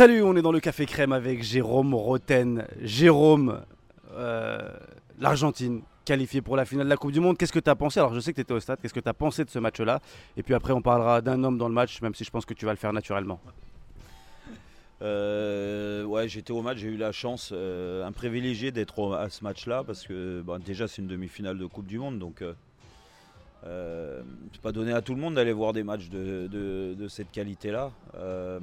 Salut, on est dans le Café Crème avec Jérôme Roten. Jérôme, euh, l'Argentine qualifiée pour la finale de la Coupe du Monde. Qu'est-ce que tu as pensé? Alors je sais que tu étais au stade, qu'est-ce que tu as pensé de ce match-là? Et puis après on parlera d'un homme dans le match, même si je pense que tu vas le faire naturellement. Euh, ouais, j'étais au match, j'ai eu la chance, euh, un privilégié d'être à ce match-là parce que déjà c'est une demi-finale de Coupe du Monde, donc euh, c'est pas donné à tout le monde d'aller voir des matchs de, cette qualité-là. Euh,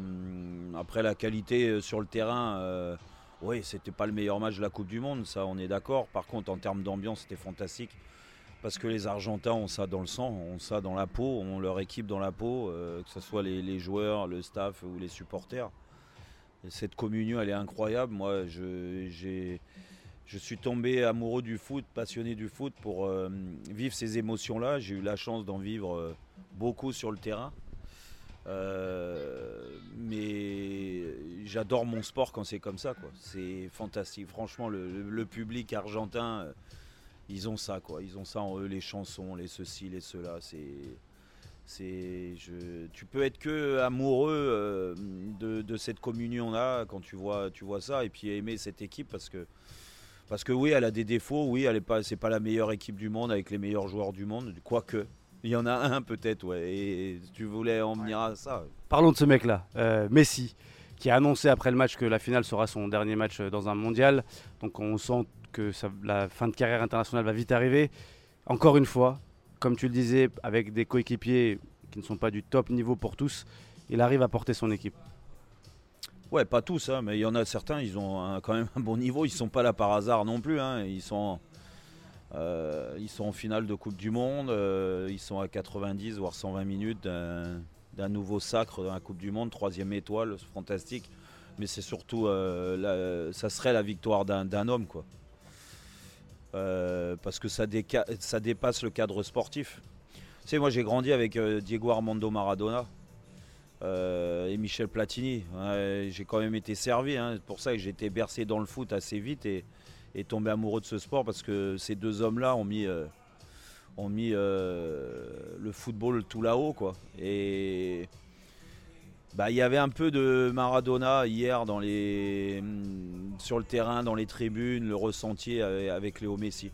après la qualité euh, sur le terrain, oui, c'était pas le meilleur match de la Coupe du Monde, ça on est d'accord. Par contre, en termes d'ambiance, c'était fantastique. Parce que les Argentins ont ça dans le sang, ont ça dans la peau, ont leur équipe dans la peau, que ce soit les, joueurs, le staff ou les supporters. Et cette communion, elle est incroyable. Moi, j'ai je suis tombé amoureux du foot, passionné du foot pour euh, vivre ces émotions-là. J'ai eu la chance d'en vivre euh, beaucoup sur le terrain. Euh, mais j'adore mon sport quand c'est comme ça. C'est fantastique. Franchement, le, public argentin, ils ont ça. Quoi. Ils ont ça en eux, les chansons, les ceci, les cela. C'est, tu peux être que amoureux de, cette communion-là quand tu vois, tu vois ça et puis aimer cette équipe parce que parce que oui, elle a des défauts, oui, elle n'est pas, c'est pas la meilleure équipe du monde avec les meilleurs joueurs du monde, quoique. Il y en a un peut-être, ouais. Et tu voulais en venir à ça. Parlons de ce mec-là, euh, Messi, qui a annoncé après le match que la finale sera son dernier match euh, dans un mondial. Donc on sent que la fin de carrière internationale va vite arriver. Encore une fois, comme tu le disais, avec des coéquipiers qui ne sont pas du top niveau pour tous, il arrive à porter son équipe. Ouais, pas tous, hein, mais il y en a certains, ils ont quand même un bon niveau. Ils sont pas là par hasard non plus. Hein. Ils, sont, euh, ils sont en finale de Coupe du Monde. Euh, ils sont à 90 voire 120 minutes d'un nouveau sacre dans la Coupe du Monde, troisième étoile, fantastique. Mais c'est surtout, euh, ça serait la victoire d'un homme, quoi. parce que ça, ça, dépasse le cadre sportif. Tu sais, moi j'ai grandi avec Diego Armando Maradona. Euh, et Michel Platini. j'ai quand même été servi. Hein. C'est pour ça que j'ai été bercé dans le foot assez vite et, tombé amoureux de ce sport parce que ces deux hommes-là ont mis, euh, ont mis euh, le football tout là-haut. Quoi. Et bah, il y avait un peu de Maradona hier dans les, sur le terrain, dans les tribunes, le ressenti avec Léo Messi.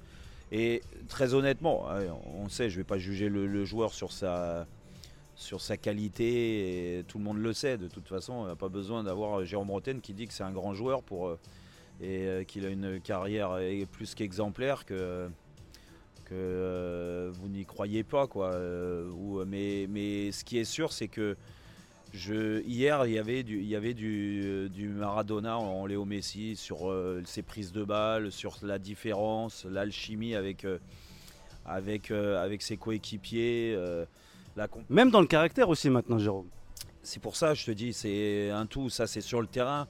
Et très honnêtement, on sait, je ne vais pas juger le joueur sur sa sur sa qualité, et tout le monde le sait de toute façon. On n'a pas besoin d'avoir Jérôme Roten qui dit que c'est un grand joueur pour, euh, et euh, qu'il a une carrière plus qu'exemplaire que, euh, vous n'y croyez pas. Quoi. mais, ce qui est sûr, c'est que hier, il y avait du, Maradona en Léo Messi sur ses prises de balles, sur la différence, l'alchimie avec ses coéquipiers. Même dans le caractère aussi maintenant, Jérôme. C'est pour ça, je te dis, c'est un tout. Ça, c'est sur le terrain.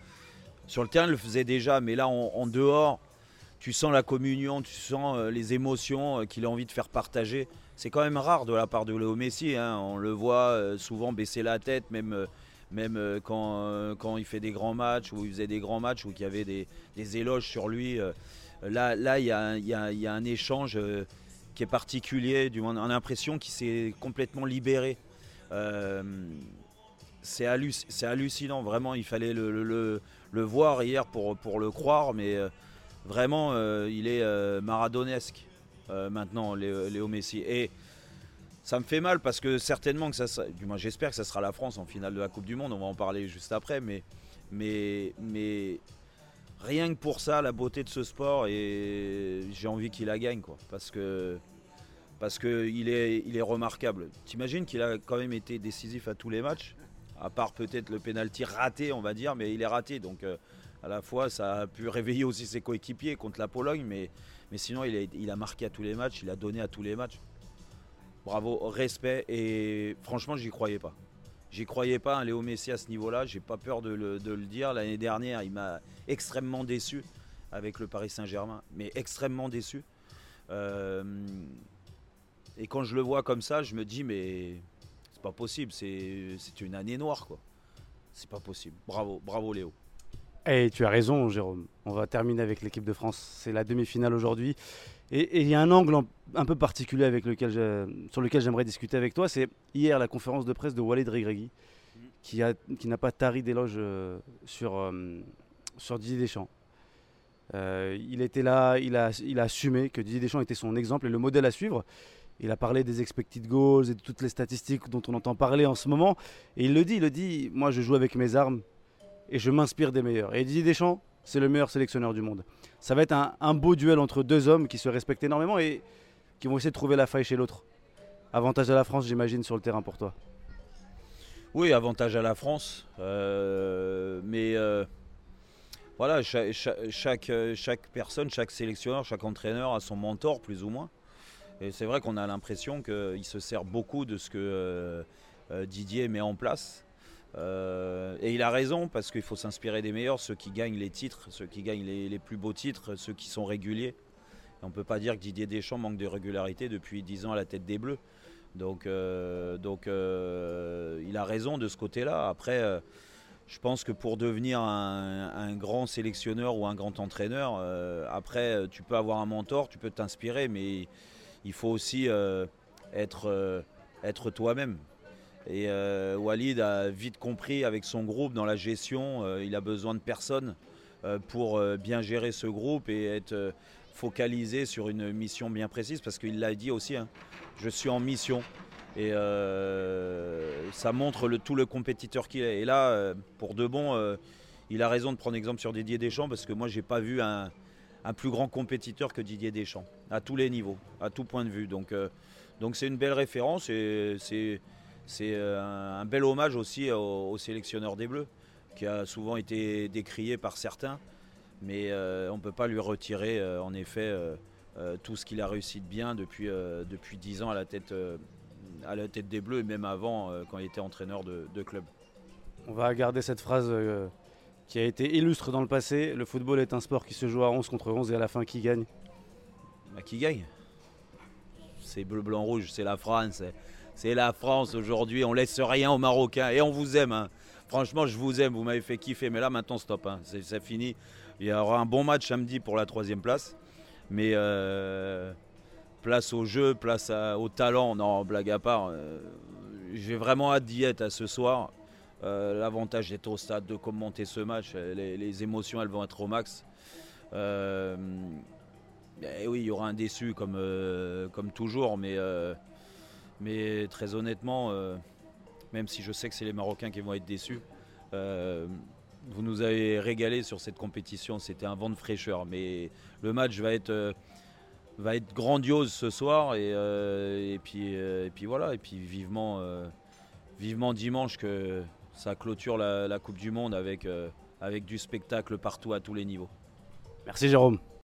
Sur le terrain, il le faisait déjà, mais là, en, dehors, tu sens la communion, tu sens euh, les émotions euh, qu'il a envie de faire partager. C'est quand même rare de la part de Léo Messi. Hein. On le voit euh, souvent baisser la tête, même, même quand, quand il fait des grands matchs, ou il faisait des grands matchs, ou qu'il y avait des, éloges sur lui. là, là, il y a, y, y a, un échange qui est particulier. Du moins, on a l'impression qu'il s'est complètement libéré. Euh, c'est hallucinant, vraiment. Il fallait le, voir hier pour, le croire, mais euh, vraiment, euh, il est maradonesque maintenant, Léo, Messi. Et ça me fait mal parce que certainement que ça, du moins j'espère que ça sera la France en finale de la Coupe du Monde. On va en parler juste après, mais, mais, mais rien que pour ça, la beauté de ce sport, et j'ai envie qu'il la gagne, quoi, parce que qu'il est, il est remarquable. T'imagines qu'il a quand même été décisif à tous les matchs, à part peut-être le pénalty raté, on va dire, mais il est raté, donc euh, à la fois ça a pu réveiller aussi ses coéquipiers contre la Pologne, mais, mais sinon il a, il a marqué à tous les matchs, il a donné à tous les matchs. Bravo, respect, et franchement j'y croyais pas. J'y croyais pas, un Léo Messi à ce niveau-là, j'ai pas peur de le, dire. L'année dernière, il m'a extrêmement déçu avec le Paris Saint-Germain, mais extrêmement déçu. Euh, et quand je le vois comme ça, je me dis, mais c'est pas possible, c'est une année noire, quoi. C'est pas possible. Bravo, bravo Léo. Et tu as raison, Jérôme. On va terminer avec l'équipe de France. C'est la demi-finale aujourd'hui. Et il y a un angle un peu particulier avec lequel sur lequel j'aimerais discuter avec toi. C'est hier la conférence de presse de Walid Regragui qui, n'a pas tari d'éloges sur, sur Didier Deschamps. il était là, il a, il a assumé que Didier Deschamps était son exemple et le modèle à suivre. Il a parlé des expected goals et de toutes les statistiques dont on entend parler en ce moment. Et il le dit, il le dit, moi je joue avec mes armes et je m'inspire des meilleurs. Et Didier Deschamps, c'est le meilleur sélectionneur du monde. Ça va être un, beau duel entre deux hommes qui se respectent énormément et qui vont essayer de trouver la faille chez l'autre. Avantage à la France, j'imagine, sur le terrain pour toi. Oui, avantage à la France. Euh, mais euh, voilà, chaque, chaque, personne, chaque sélectionneur, chaque entraîneur a son mentor, plus ou moins. Et c'est vrai qu'on a l'impression qu'il se sert beaucoup de ce que euh, Didier met en place. Euh, et il a raison parce qu'il faut s'inspirer des meilleurs, ceux qui gagnent les titres, ceux qui gagnent les, plus beaux titres, ceux qui sont réguliers. on ne peut pas dire que Didier Deschamps manque de régularité depuis 10 ans à la tête des Bleus. Donc, euh, euh, il a raison de ce côté-là. Après, je pense que pour devenir un, grand sélectionneur ou un grand entraîneur, après, tu peux avoir un mentor, tu peux t'inspirer, mais il faut aussi être toi-même. Et euh, Walid a vite compris avec son groupe dans la gestion, euh, il a besoin de personnes euh, pour bien gérer ce groupe et être focalisé sur une mission bien précise parce qu'il l'a dit aussi, hein, je suis en mission. Et ça montre le, tout le compétiteur qu'il est. Et là, pour de bon, il a raison de prendre exemple sur Didier Deschamps parce que moi, j'ai pas vu un, un, plus grand compétiteur que Didier Deschamps à tous les niveaux, à tout point de vue. Donc, donc c'est une belle référence et c'est c'est euh, un, bel hommage aussi au, sélectionneur des Bleus, qui a souvent été décrié par certains, mais euh, on ne peut pas lui retirer euh, en effet tout ce qu'il a réussi de bien depuis, depuis 10 ans à la, tête, à la tête des Bleus et même avant quand il était entraîneur de, club. On va garder cette phrase qui a été illustre dans le passé. Le football est un sport qui se joue à 11 contre 11 et à la fin qui gagne? Bah, Qui gagne? C'est bleu, blanc, rouge, c'est la France. C'est la France aujourd'hui, on laisse rien aux Marocains et on vous aime. Hein. Franchement, je vous aime, vous m'avez fait kiffer, mais là maintenant stop, hein. c'est fini. Il y aura un bon match samedi pour la troisième place, mais euh, place au jeu, place au talent, non, blague à part. Euh, j'ai vraiment hâte d'y être à ce soir. Euh, l'avantage d'être au stade, de commenter ce match, les, émotions elles vont être au max. et oui, il y aura un déçu comme, comme toujours, mais mais très honnêtement, euh, même si je sais que c'est les Marocains qui vont être déçus, euh, vous nous avez régalé sur cette compétition. C'était un vent de fraîcheur. Mais le match va être, euh, va être grandiose ce soir. Et, puis, et puis voilà. Et puis vivement, vivement dimanche que ça clôture la, la Coupe du Monde avec, avec du spectacle partout à tous les niveaux. Merci Jérôme.